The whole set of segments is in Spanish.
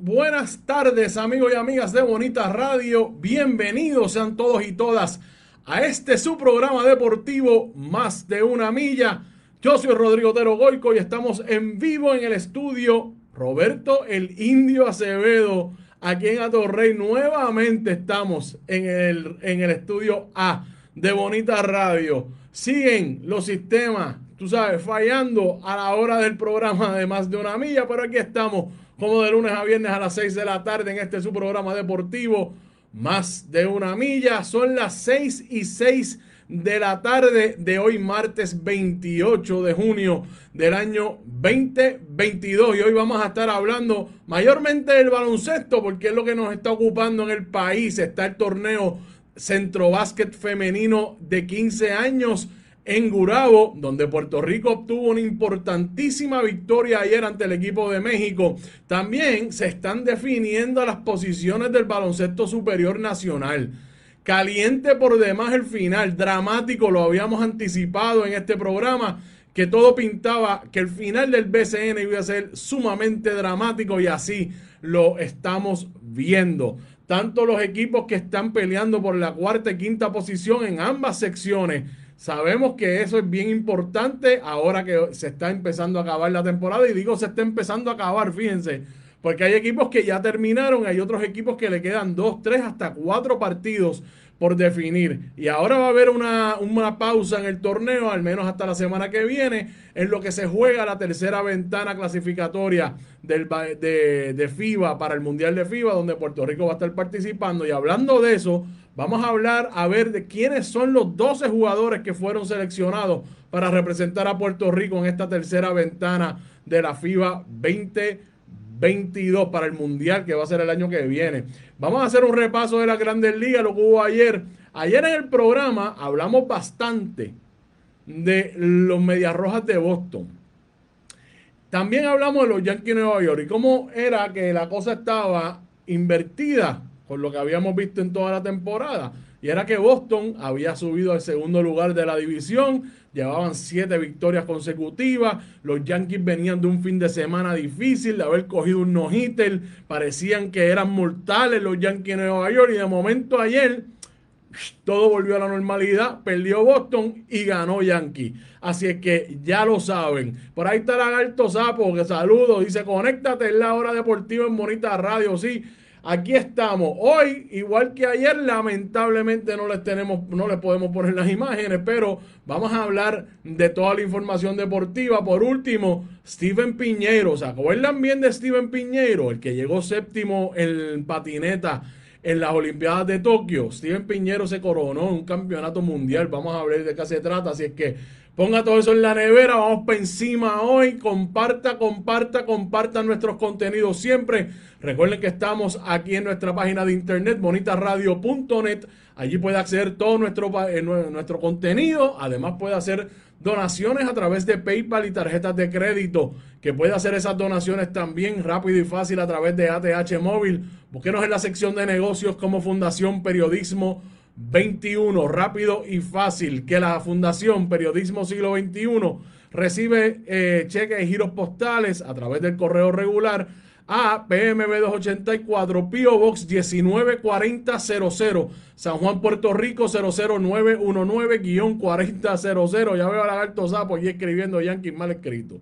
Buenas tardes amigos y amigas de Bonita Radio. Bienvenidos sean todos y todas a este su programa deportivo Más de una milla. Yo soy Rodrigo Tero Goico y estamos en vivo en el estudio Roberto el Indio Acevedo. Aquí en Atorrey nuevamente estamos en el, en el estudio A de Bonita Radio. Siguen los sistemas, tú sabes, fallando a la hora del programa de más de una milla, pero aquí estamos como de lunes a viernes a las 6 de la tarde en este su programa deportivo, más de una milla. Son las 6 y 6 de la tarde de hoy, martes 28 de junio del año 2022. Y hoy vamos a estar hablando mayormente del baloncesto, porque es lo que nos está ocupando en el país. Está el torneo Centro Básquet Femenino de 15 años en Gurabo, donde Puerto Rico obtuvo una importantísima victoria ayer ante el equipo de México. También se están definiendo las posiciones del baloncesto superior nacional. Caliente por demás el final, dramático, lo habíamos anticipado en este programa, que todo pintaba que el final del BCN iba a ser sumamente dramático y así lo estamos viendo tanto los equipos que están peleando por la cuarta y quinta posición en ambas secciones. Sabemos que eso es bien importante ahora que se está empezando a acabar la temporada y digo se está empezando a acabar, fíjense, porque hay equipos que ya terminaron, hay otros equipos que le quedan dos, tres, hasta cuatro partidos por definir. Y ahora va a haber una, pausa en el torneo, al menos hasta la semana que viene, en lo que se juega la tercera ventana clasificatoria del, de, de FIBA para el Mundial de FIBA, donde Puerto Rico va a estar participando. Y hablando de eso, vamos a hablar a ver de quiénes son los 12 jugadores que fueron seleccionados para representar a Puerto Rico en esta tercera ventana de la FIBA 20 22 para el Mundial que va a ser el año que viene. Vamos a hacer un repaso de la Grandes Ligas, lo que hubo ayer. Ayer en el programa hablamos bastante de los Medias Rojas de Boston. También hablamos de los Yankees de Nueva York y cómo era que la cosa estaba invertida con lo que habíamos visto en toda la temporada. Y era que Boston había subido al segundo lugar de la división, llevaban siete victorias consecutivas, los Yankees venían de un fin de semana difícil, de haber cogido un no-hitter, parecían que eran mortales los Yankees de Nueva York y de momento ayer todo volvió a la normalidad, perdió Boston y ganó Yankee. Así es que ya lo saben. Por ahí está Lagarto Sapo, que saludo, dice, conéctate en la hora deportiva en Bonita Radio, sí. Aquí estamos. Hoy, igual que ayer, lamentablemente no les tenemos, no les podemos poner las imágenes, pero vamos a hablar de toda la información deportiva. Por último, Steven Piñeiro. ¿Se acuerdan bien de Steven Piñeiro? El que llegó séptimo en patineta en las Olimpiadas de Tokio. Steven Piñero se coronó en un campeonato mundial. Vamos a ver de qué se trata. Así es que ponga todo eso en la nevera. Vamos para encima hoy. Comparta, comparta, comparta nuestros contenidos siempre. Recuerden que estamos aquí en nuestra página de internet, bonitaradio.net. Allí puede acceder todo nuestro, eh, nuestro contenido. Además puede hacer donaciones a través de PayPal y tarjetas de crédito, que puede hacer esas donaciones también rápido y fácil a través de ATH Móvil. Búsquenos en la sección de negocios como Fundación Periodismo 21, rápido y fácil, que la Fundación Periodismo Siglo XXI recibe eh, cheques y giros postales a través del correo regular a PMB 284, Pio Box 194000, San Juan, Puerto Rico 00919-4000. Ya veo a Lagarto Sapo y escribiendo Yankee mal escrito.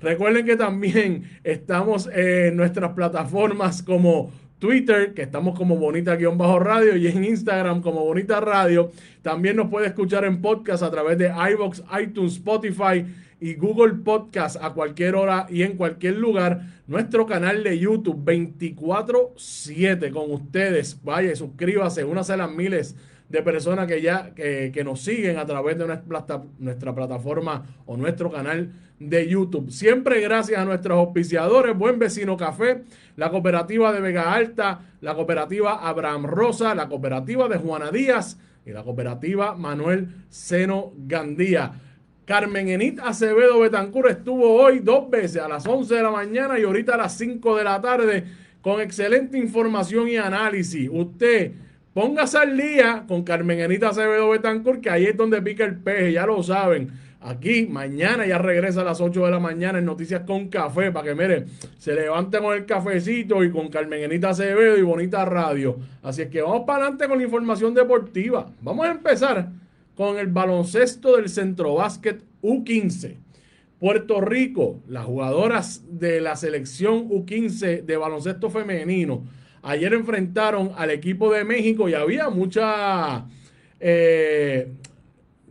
Recuerden que también estamos en nuestras plataformas como Twitter, que estamos como Bonita-Radio y en Instagram como Bonita Radio. También nos puede escuchar en podcast a través de iBox, iTunes, Spotify y Google Podcast a cualquier hora y en cualquier lugar. Nuestro canal de YouTube 24-7 con ustedes. Vaya, suscríbase, únase a las miles de personas que ya que, nos siguen a través de nuestra, nuestra plataforma o nuestro canal de YouTube. Siempre gracias a nuestros auspiciadores, Buen Vecino Café, la cooperativa de Vega Alta, la cooperativa Abraham Rosa, la cooperativa de Juana Díaz y la cooperativa Manuel Seno Gandía. Carmen Enit Acevedo Betancur estuvo hoy dos veces a las 11 de la mañana y ahorita a las 5 de la tarde con excelente información y análisis. Usted póngase al día con Carmen Enit Acevedo Betancur, que ahí es donde pica el peje, ya lo saben. Aquí mañana ya regresa a las 8 de la mañana en Noticias con Café para que mire, se levante con el cafecito y con Carmen Enita Acevedo y Bonita Radio. Así es que vamos para adelante con la información deportiva. Vamos a empezar con el baloncesto del Centro Básquet U15. Puerto Rico, las jugadoras de la selección U15 de baloncesto femenino, ayer enfrentaron al equipo de México y había mucha... Eh,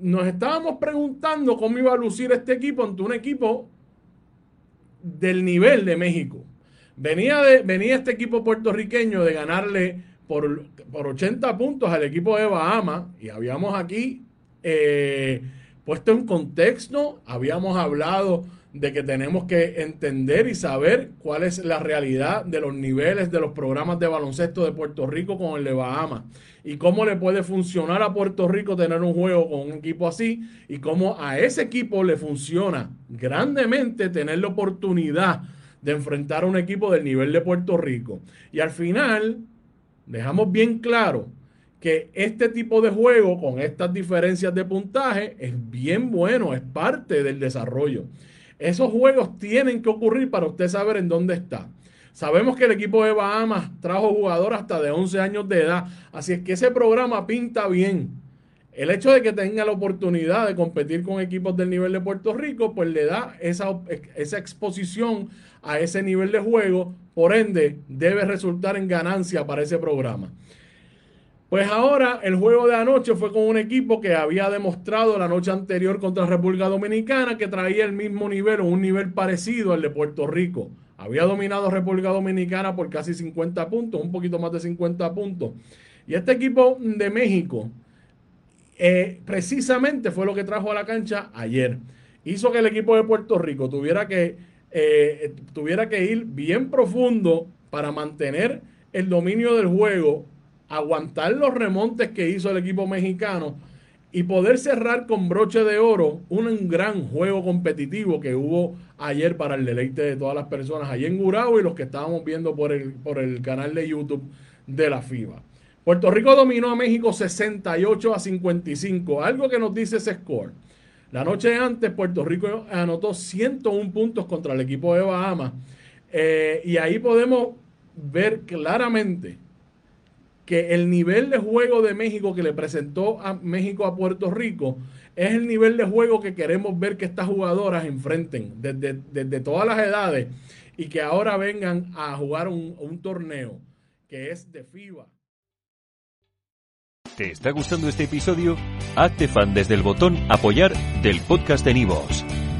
nos estábamos preguntando cómo iba a lucir este equipo ante un equipo del nivel de México. Venía, de, venía este equipo puertorriqueño de ganarle por, por 80 puntos al equipo de Bahamas y habíamos aquí eh, puesto en contexto, habíamos hablado de que tenemos que entender y saber cuál es la realidad de los niveles de los programas de baloncesto de Puerto Rico con el de Bahamas y cómo le puede funcionar a Puerto Rico tener un juego con un equipo así y cómo a ese equipo le funciona grandemente tener la oportunidad de enfrentar a un equipo del nivel de Puerto Rico. Y al final dejamos bien claro que este tipo de juego con estas diferencias de puntaje es bien bueno, es parte del desarrollo. Esos juegos tienen que ocurrir para usted saber en dónde está. Sabemos que el equipo de Bahamas trajo jugadores hasta de 11 años de edad, así es que ese programa pinta bien. El hecho de que tenga la oportunidad de competir con equipos del nivel de Puerto Rico, pues le da esa, esa exposición a ese nivel de juego, por ende debe resultar en ganancia para ese programa. Pues ahora el juego de anoche fue con un equipo que había demostrado la noche anterior contra República Dominicana que traía el mismo nivel o un nivel parecido al de Puerto Rico. Había dominado República Dominicana por casi 50 puntos, un poquito más de 50 puntos. Y este equipo de México eh, precisamente fue lo que trajo a la cancha ayer. Hizo que el equipo de Puerto Rico tuviera que, eh, tuviera que ir bien profundo para mantener el dominio del juego aguantar los remontes que hizo el equipo mexicano y poder cerrar con broche de oro un gran juego competitivo que hubo ayer para el deleite de todas las personas allí en Gurao y los que estábamos viendo por el, por el canal de YouTube de la FIBA. Puerto Rico dominó a México 68 a 55, algo que nos dice ese score. La noche antes Puerto Rico anotó 101 puntos contra el equipo de Bahamas eh, y ahí podemos ver claramente que el nivel de juego de México que le presentó a México a Puerto Rico es el nivel de juego que queremos ver que estas jugadoras enfrenten desde, todas las edades y que ahora vengan a jugar un, un torneo que es de FIBA. ¿Te está gustando este episodio? Hazte fan desde el botón apoyar del podcast de Nivos.